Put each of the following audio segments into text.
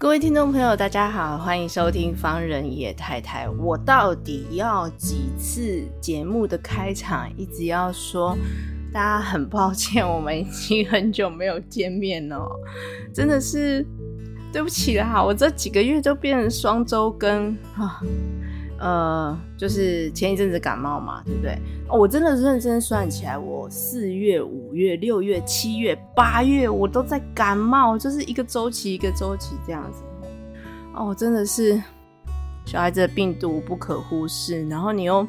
各位听众朋友，大家好，欢迎收听方人野太太。我到底要几次节目的开场一直要说，大家很抱歉，我们已经很久没有见面了，真的是对不起啦。我这几个月都变成双周更啊。呃，就是前一阵子感冒嘛，对不对？我真的认真算起来，我四月、五月、六月、七月、八月，我都在感冒，就是一个周期一个周期这样子。哦，真的是小孩子的病毒不可忽视，然后你又，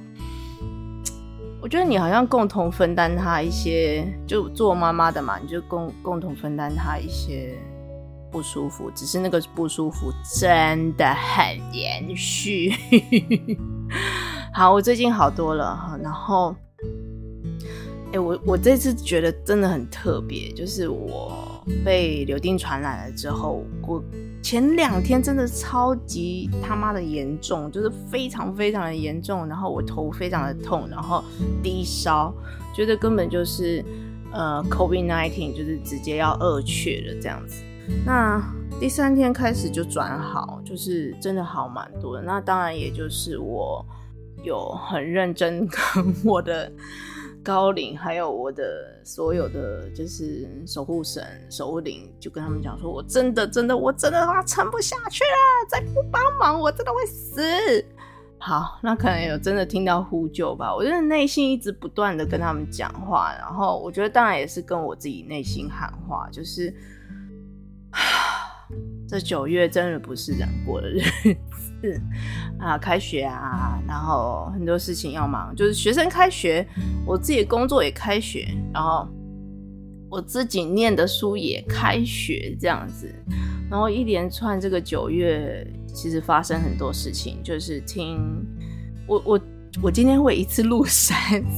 我觉得你好像共同分担他一些，就做妈妈的嘛，你就共共同分担他一些。不舒服，只是那个不舒服真的很延续。好，我最近好多了哈。然后，哎、我我这次觉得真的很特别，就是我被柳丁传染了之后，我前两天真的超级他妈的严重，就是非常非常的严重。然后我头非常的痛，然后低烧，觉得根本就是呃 COVID-19，就是直接要二去了这样子。那第三天开始就转好，就是真的好蛮多的。那当然，也就是我有很认真跟我的高领，还有我的所有的就是守护神、守护灵，就跟他们讲说，我真的、真的、我真的话撑不下去了，再不帮忙，我真的会死。好，那可能有真的听到呼救吧。我真的内心一直不断的跟他们讲话，然后我觉得当然也是跟我自己内心喊话，就是。这九月真的不是人过的日子啊！开学啊，然后很多事情要忙，就是学生开学，我自己工作也开学，然后我自己念的书也开学，这样子，然后一连串这个九月，其实发生很多事情，就是听我我我今天会一次录三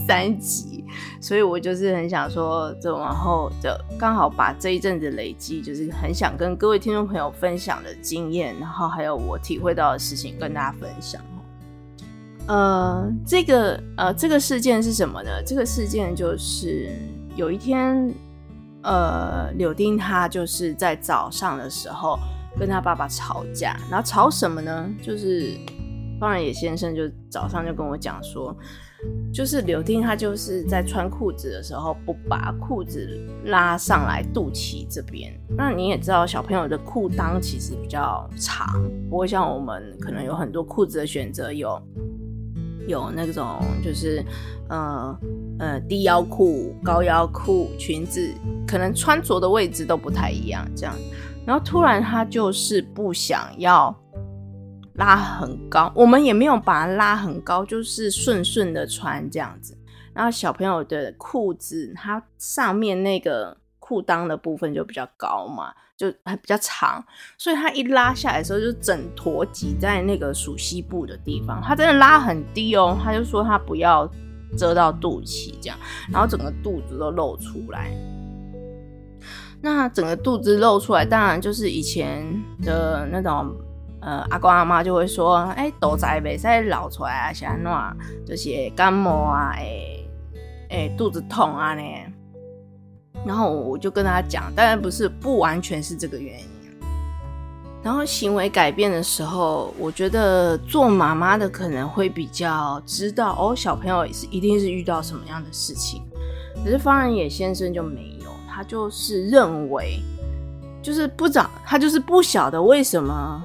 三集。所以我就是很想说，这往后就刚好把这一阵子累积，就是很想跟各位听众朋友分享的经验，然后还有我体会到的事情跟大家分享。呃，这个呃，这个事件是什么呢？这个事件就是有一天，呃，柳丁他就是在早上的时候跟他爸爸吵架，然后吵什么呢？就是方人野先生就早上就跟我讲说。就是柳丁，他就是在穿裤子的时候不把裤子拉上来肚脐这边。那你也知道，小朋友的裤裆其实比较长，不会像我们可能有很多裤子的选择，有有那种就是呃呃低腰裤、高腰裤、裙子，可能穿着的位置都不太一样这样。然后突然他就是不想要。拉很高，我们也没有把它拉很高，就是顺顺的穿这样子。然后小朋友的裤子，它上面那个裤裆的部分就比较高嘛，就还比较长，所以它一拉下来的时候，就整坨挤在那个属膝部的地方。他真的拉很低哦，他就说他不要遮到肚脐这样，然后整个肚子都露出来。那整个肚子露出来，当然就是以前的那种。呃，阿公阿妈就会说，哎、欸，肚子袂使露出来啊，是安怎？就是感冒啊，哎，哎，肚子痛啊呢。然后我就跟他讲，当然不是，不完全是这个原因。然后行为改变的时候，我觉得做妈妈的可能会比较知道，哦，小朋友是一定是遇到什么样的事情。可是方仁野先生就没有，他就是认为，就是不长，他就是不晓得为什么。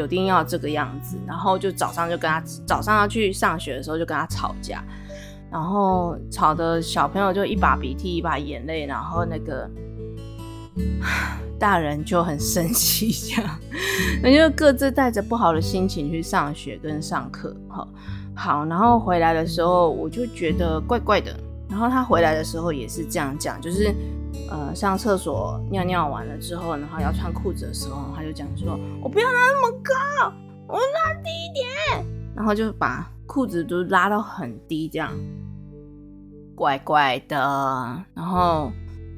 柳丁要这个样子，然后就早上就跟他早上要去上学的时候就跟他吵架，然后吵的小朋友就一把鼻涕一把眼泪，然后那个 大人就很生气，这样，那就各自带着不好的心情去上学跟上课，好，好，然后回来的时候我就觉得怪怪的，然后他回来的时候也是这样讲，就是。呃，上厕所尿尿完了之后，然后要穿裤子的时候，他就讲说：“我不要拉那么高，我拉低一点，然后就把裤子都拉到很低，这样怪怪的。然后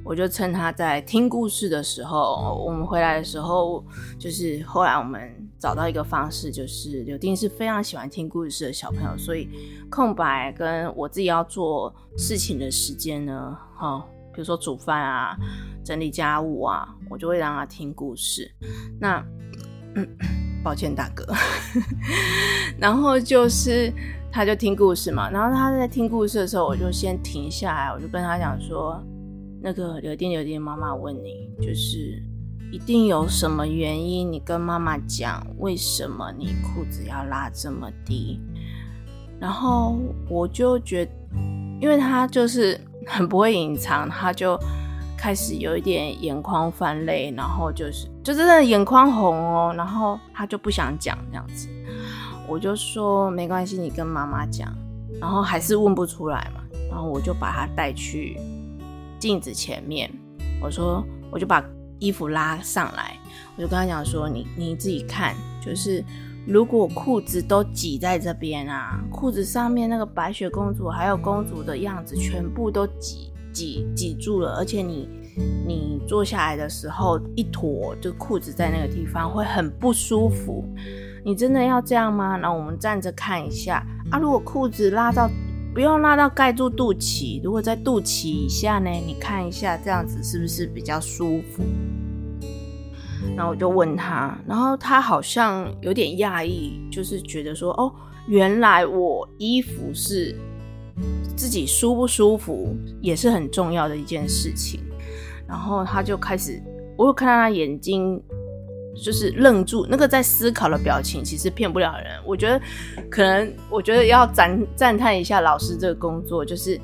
我就趁他在听故事的时候，我们回来的时候，就是后来我们找到一个方式，就是柳丁是非常喜欢听故事的小朋友，所以空白跟我自己要做事情的时间呢，哈，比如说煮饭啊、整理家务啊，我就会让他听故事。那。抱歉，大哥。然后就是，他就听故事嘛。然后他在听故事的时候，我就先停下来，我就跟他讲说：“那个柳丁，柳丁，妈妈问你，就是一定有什么原因，你跟妈妈讲，为什么你裤子要拉这么低？”然后我就觉得，因为他就是很不会隐藏，他就。开始有一点眼眶泛泪，然后就是就真的眼眶红哦，然后他就不想讲这样子，我就说没关系，你跟妈妈讲，然后还是问不出来嘛，然后我就把他带去镜子前面，我说我就把衣服拉上来，我就跟他讲说，你你自己看，就是如果裤子都挤在这边啊，裤子上面那个白雪公主还有公主的样子全部都挤。挤挤住了，而且你你坐下来的时候，一坨就裤子在那个地方会很不舒服。你真的要这样吗？那我们站着看一下啊。如果裤子拉到不用拉到盖住肚脐，如果在肚脐以下呢？你看一下这样子是不是比较舒服？然后我就问他，然后他好像有点讶异，就是觉得说哦，原来我衣服是。自己舒不舒服也是很重要的一件事情，然后他就开始，我有看到他眼睛就是愣住，那个在思考的表情其实骗不了人。我觉得可能，我觉得要赞赞叹一下老师这个工作，就是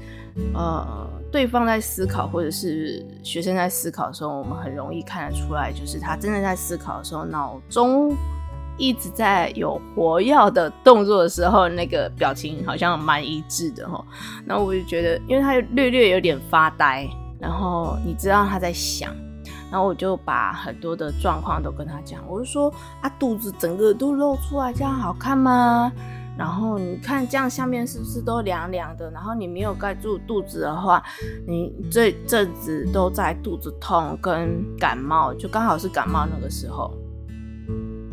呃，对方在思考或者是学生在思考的时候，我们很容易看得出来，就是他真的在思考的时候，脑中。一直在有活跃的动作的时候，那个表情好像蛮一致的齁。然后我就觉得，因为他略略有点发呆，然后你知道他在想，然后我就把很多的状况都跟他讲。我就说啊，肚子整个都露出来，这样好看吗？然后你看这样下面是不是都凉凉的？然后你没有盖住肚子的话，你这阵子都在肚子痛跟感冒，就刚好是感冒那个时候。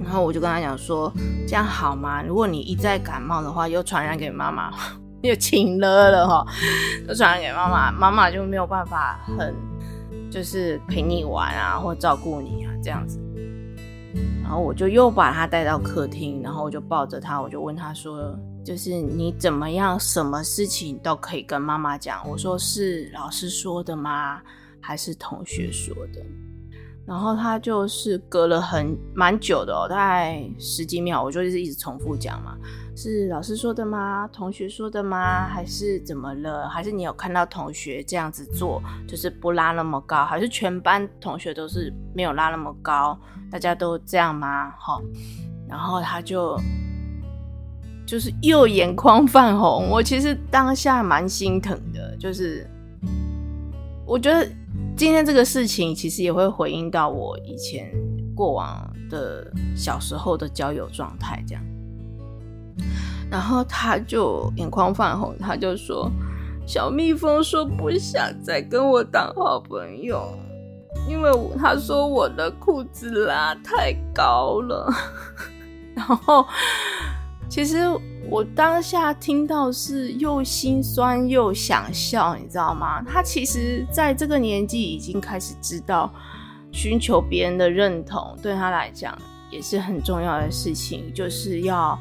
然后我就跟他讲说，这样好吗？如果你一再感冒的话，又传染给妈妈，又请了了哈，又传染给妈妈，妈妈就没有办法很就是陪你玩啊，或照顾你啊这样子。然后我就又把他带到客厅，然后我就抱着他，我就问他说，就是你怎么样，什么事情都可以跟妈妈讲。我说是老师说的吗？还是同学说的？然后他就是隔了很蛮久的哦，大概十几秒，我就是一直重复讲嘛。是老师说的吗？同学说的吗？还是怎么了？还是你有看到同学这样子做，就是不拉那么高？还是全班同学都是没有拉那么高？大家都这样吗？哈。然后他就就是右眼眶泛红，我其实当下蛮心疼的，就是我觉得。今天这个事情其实也会回应到我以前过往的小时候的交友状态，这样。然后他就眼眶泛红，他就说：“小蜜蜂说不想再跟我当好朋友，因为他说我的裤子拉太高了。”然后其实。我当下听到是又心酸又想笑，你知道吗？他其实在这个年纪已经开始知道，寻求别人的认同对他来讲也是很重要的事情，就是要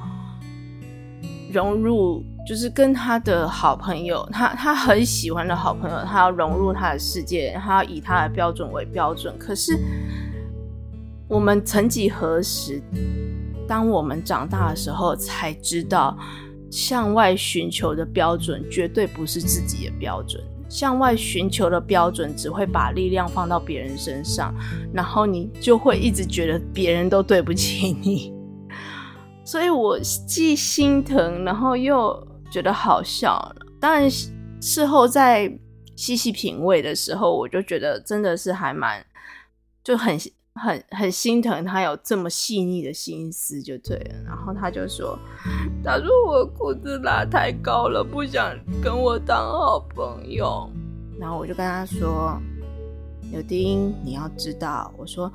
融入，就是跟他的好朋友，他他很喜欢的好朋友，他要融入他的世界，他要以他的标准为标准。可是我们曾几何时？当我们长大的时候，才知道向外寻求的标准绝对不是自己的标准。向外寻求的标准只会把力量放到别人身上，然后你就会一直觉得别人都对不起你。所以我既心疼，然后又觉得好笑了。当然，事后在细细品味的时候，我就觉得真的是还蛮就很很很心疼他有这么细腻的心思就对了。然后他就说：“他说我裤子拉太高了，不想跟我当好朋友。”然后我就跟他说：“柳丁，你要知道，我说，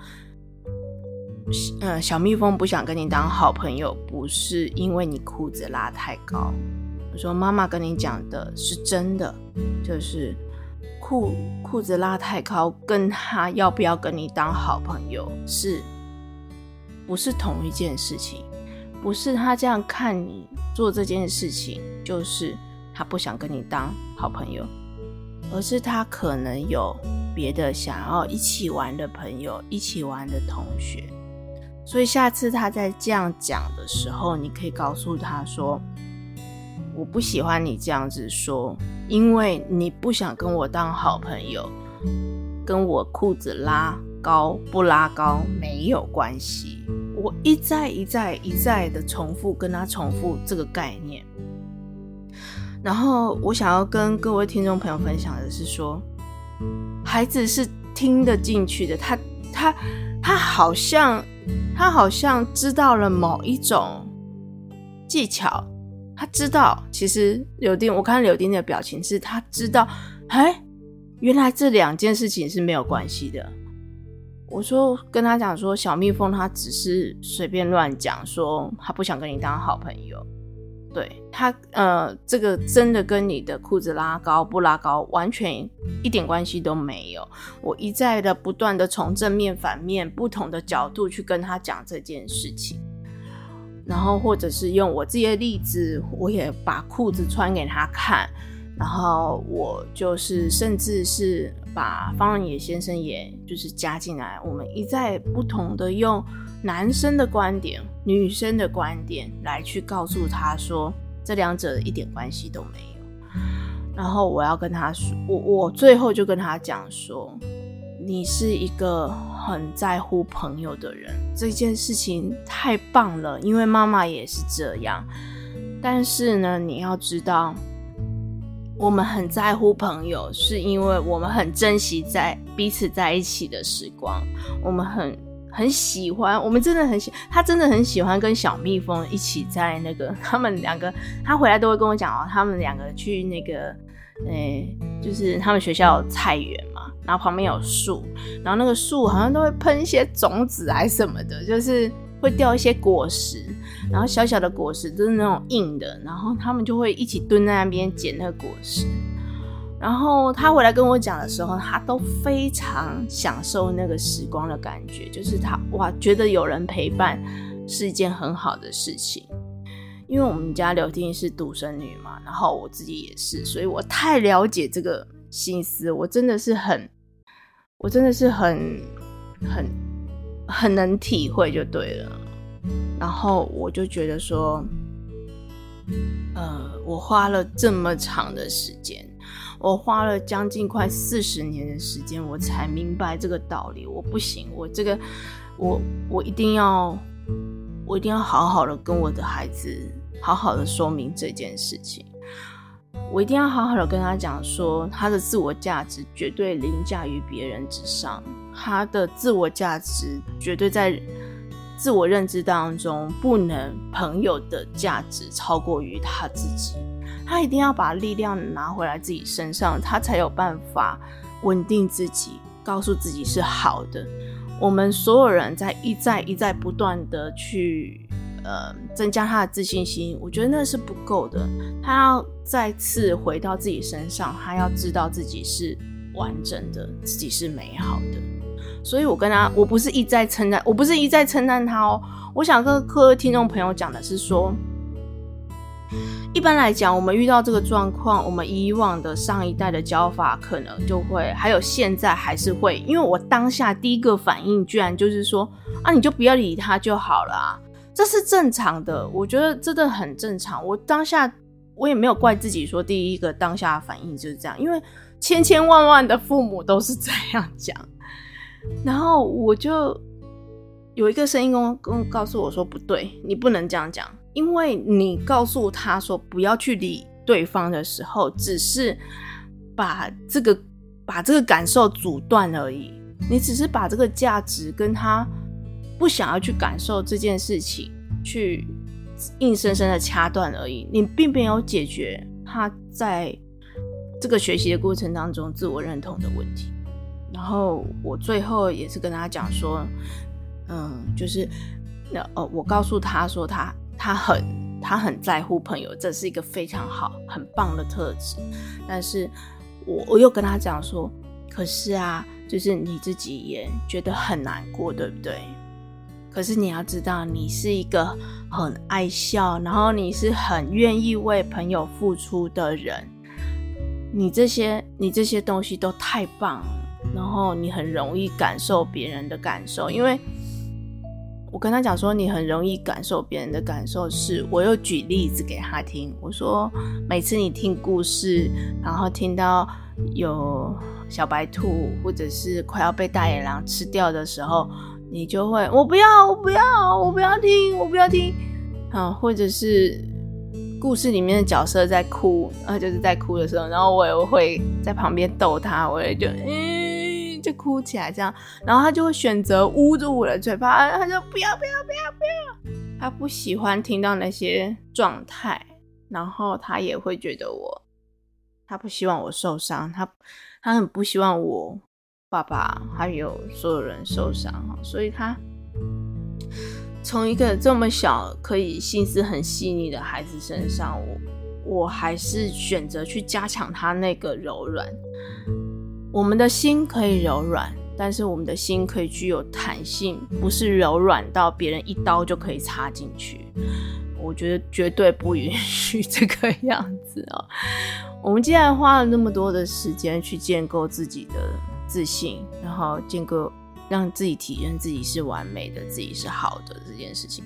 嗯，小蜜蜂不想跟你当好朋友，不是因为你裤子拉太高。我说妈妈跟你讲的是真的，就是裤裤子拉太高，跟他要不要跟你当好朋友是，不是同一件事情？不是他这样看你做这件事情，就是他不想跟你当好朋友。”而是他可能有别的想要一起玩的朋友，一起玩的同学，所以下次他在这样讲的时候，你可以告诉他说：“我不喜欢你这样子说，因为你不想跟我当好朋友，跟我裤子拉高不拉高没有关系。”我一再一再一再的重复跟他重复这个概念。然后我想要跟各位听众朋友分享的是说，孩子是听得进去的，他他他好像他好像知道了某一种技巧，他知道其实柳丁，我看柳丁的表情是他知道，哎，原来这两件事情是没有关系的。我说跟他讲说，小蜜蜂他只是随便乱讲，说他不想跟你当好朋友。对他，呃，这个真的跟你的裤子拉高不拉高完全一点关系都没有。我一再的不断的从正面、反面不同的角度去跟他讲这件事情，然后或者是用我自己的例子，我也把裤子穿给他看，然后我就是甚至是把方仁野先生也就是加进来，我们一再不同的用。男生的观点，女生的观点，来去告诉他说，这两者一点关系都没有。然后我要跟他说，我我最后就跟他讲说，你是一个很在乎朋友的人，这件事情太棒了，因为妈妈也是这样。但是呢，你要知道，我们很在乎朋友，是因为我们很珍惜在彼此在一起的时光，我们很。很喜欢，我们真的很喜，他真的很喜欢跟小蜜蜂一起在那个，他们两个，他回来都会跟我讲哦，他们两个去那个，诶、就是他们学校菜园嘛，然后旁边有树，然后那个树好像都会喷一些种子还什么的，就是会掉一些果实，然后小小的果实都是那种硬的，然后他们就会一起蹲在那边捡那个果实。然后他回来跟我讲的时候，他都非常享受那个时光的感觉，就是他哇，觉得有人陪伴是一件很好的事情。因为我们家刘丁是独生女嘛，然后我自己也是，所以我太了解这个心思，我真的是很，我真的是很很很能体会就对了。然后我就觉得说，呃，我花了这么长的时间。我花了将近快四十年的时间，我才明白这个道理。我不行，我这个，我我一定要，我一定要好好的跟我的孩子好好的说明这件事情。我一定要好好的跟他讲说，他的自我价值绝对凌驾于别人之上，他的自我价值绝对在自我认知当中，不能朋友的价值超过于他自己。他一定要把力量拿回来自己身上，他才有办法稳定自己，告诉自己是好的。我们所有人在一再一再不断的去呃增加他的自信心，我觉得那是不够的。他要再次回到自己身上，他要知道自己是完整的，自己是美好的。所以我跟他，我不是一再称赞，我不是一再称赞他哦。我想跟各位听众朋友讲的是说。一般来讲，我们遇到这个状况，我们以往的上一代的教法可能就会，还有现在还是会，因为我当下第一个反应居然就是说，啊，你就不要理他就好了啊，这是正常的，我觉得真的很正常。我当下我也没有怪自己，说第一个当下反应就是这样，因为千千万万的父母都是这样讲，然后我就有一个声音跟跟我告诉我说，不对，你不能这样讲。因为你告诉他说不要去理对方的时候，只是把这个把这个感受阻断而已。你只是把这个价值跟他不想要去感受这件事情，去硬生生的掐断而已。你并没有解决他在这个学习的过程当中自我认同的问题。然后我最后也是跟他讲说，嗯，就是那呃，我告诉他说他他很他很在乎朋友，这是一个非常好很棒的特质。但是我我又跟他讲说，可是啊，就是你自己也觉得很难过，对不对？可是你要知道，你是一个很爱笑，然后你是很愿意为朋友付出的人。你这些你这些东西都太棒了。然后你很容易感受别人的感受，因为我跟他讲说，你很容易感受别人的感受，是我又举例子给他听。我说，每次你听故事，然后听到有小白兔或者是快要被大野狼吃掉的时候，你就会我不要，我不要，我不要听，我不要听啊，或者是故事里面的角色在哭，啊，就是在哭的时候，然后我也会在旁边逗他，我也就嗯。就哭起来这样，然后他就会选择捂住我的嘴巴，他就不要不要不要不要，他不喜欢听到那些状态，然后他也会觉得我，他不希望我受伤，他他很不希望我爸爸还有所有人受伤，所以他从一个这么小可以心思很细腻的孩子身上，我我还是选择去加强他那个柔软。我们的心可以柔软，但是我们的心可以具有弹性，不是柔软到别人一刀就可以插进去。我觉得绝对不允许这个样子哦。我们既然花了那么多的时间去建构自己的自信，然后建构让自己体验自己是完美的，自己是好的这件事情，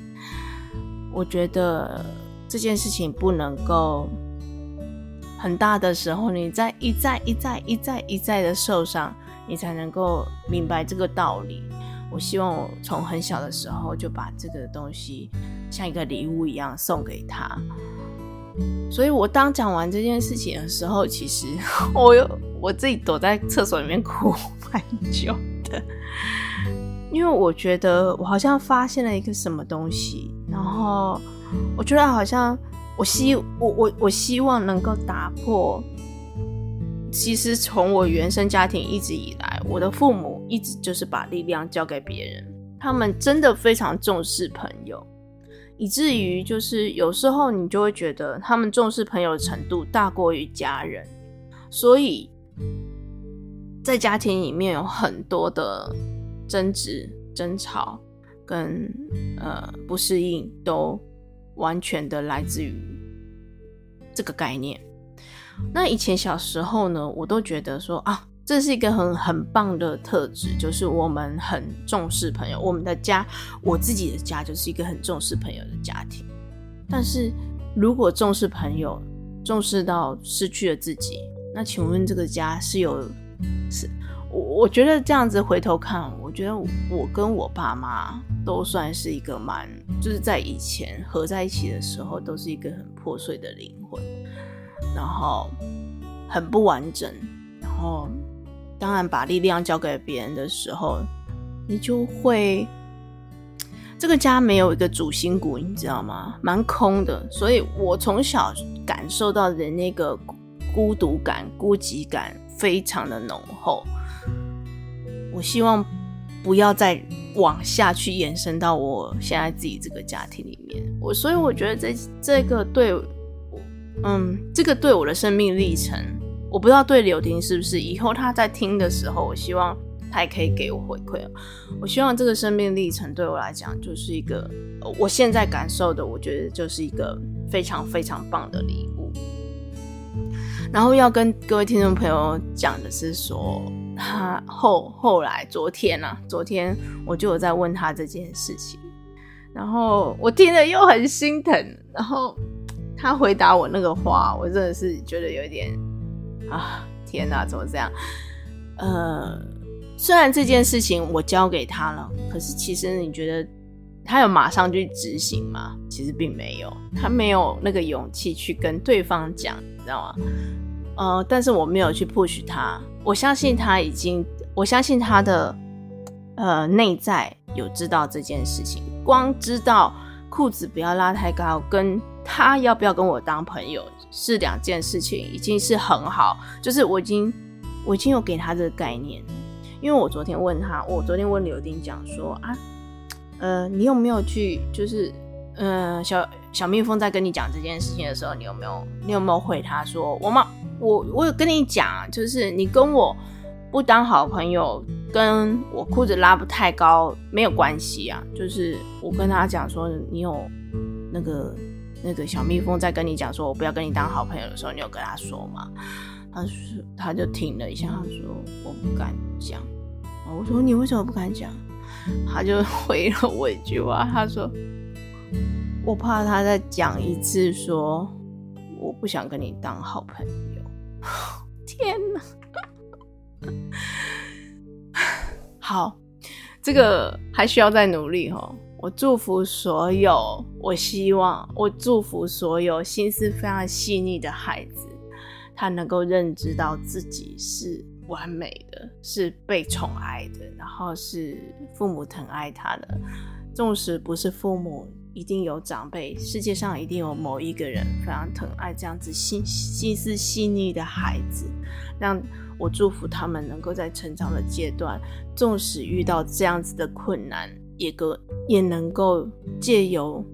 我觉得这件事情不能够。很大的时候，你在一再一再一再一再的受伤，你才能够明白这个道理。我希望我从很小的时候就把这个东西像一个礼物一样送给他。所以我当讲完这件事情的时候，其实 我有我自己躲在厕所里面哭蛮久的，因为我觉得我好像发现了一个什么东西，然后我觉得好像。我希我我我希望能够打破，其实从我原生家庭一直以来，我的父母一直就是把力量交给别人，他们真的非常重视朋友，以至于就是有时候你就会觉得他们重视朋友的程度大过于家人，所以在家庭里面有很多的争执、争吵跟呃不适应都。完全的来自于这个概念。那以前小时候呢，我都觉得说啊，这是一个很很棒的特质，就是我们很重视朋友。我们的家，我自己的家，就是一个很重视朋友的家庭。但是如果重视朋友，重视到失去了自己，那请问这个家是有是？我我觉得这样子回头看，我觉得我跟我爸妈都算是一个蛮，就是在以前合在一起的时候，都是一个很破碎的灵魂，然后很不完整，然后当然把力量交给别人的时候，你就会这个家没有一个主心骨，你知道吗？蛮空的，所以我从小感受到的那个孤独感、孤寂感非常的浓厚。我希望不要再往下去延伸到我现在自己这个家庭里面。我所以我觉得这这个对，嗯，这个对我的生命历程，我不知道对柳丁是不是。以后他在听的时候，我希望他也可以给我回馈。我希望这个生命历程对我来讲，就是一个我现在感受的，我觉得就是一个非常非常棒的礼物。然后要跟各位听众朋友讲的是说。他后后来昨天啊，昨天我就有在问他这件事情，然后我听了又很心疼，然后他回答我那个话，我真的是觉得有点啊，天哪，怎么这样？呃，虽然这件事情我交给他了，可是其实你觉得他有马上去执行吗？其实并没有，他没有那个勇气去跟对方讲，你知道吗？呃，但是我没有去 push 他。我相信他已经，我相信他的呃内在有知道这件事情，光知道裤子不要拉太高，跟他要不要跟我当朋友是两件事情，已经是很好。就是我已经我已经有给他这个概念，因为我昨天问他，我昨天问刘丁讲说啊，呃，你有没有去就是。嗯，小小蜜蜂在跟你讲这件事情的时候，你有没有你有没有回他说我妈？我我有跟你讲，就是你跟我不当好朋友，跟我裤子拉不太高没有关系啊。就是我跟他讲说，你有那个那个小蜜蜂在跟你讲说我不要跟你当好朋友的时候，你有跟他说吗？他说他就停了一下，他说我不敢讲。我说你为什么不敢讲？他就回了我一句话，他说。我怕他再讲一次说，我不想跟你当好朋友。天哪！好，这个还需要再努力哦。我祝福所有，我希望我祝福所有心思非常细腻的孩子，他能够认知到自己是完美的，是被宠爱的，然后是父母疼爱他的，纵使不是父母。一定有长辈，世界上一定有某一个人非常疼爱这样子心心思细腻的孩子，让我祝福他们能够在成长的阶段，纵使遇到这样子的困难，也够也能够借由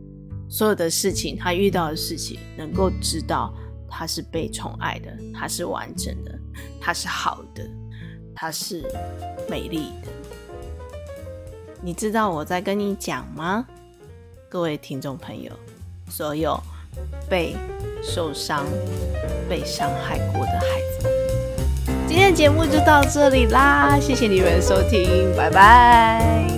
所有的事情，他遇到的事情，能够知道他是被宠爱的，他是完整的，他是好的，他是美丽的。你知道我在跟你讲吗？各位听众朋友，所有被受伤、被伤害过的孩子，今天的节目就到这里啦！谢谢你们收听，拜拜。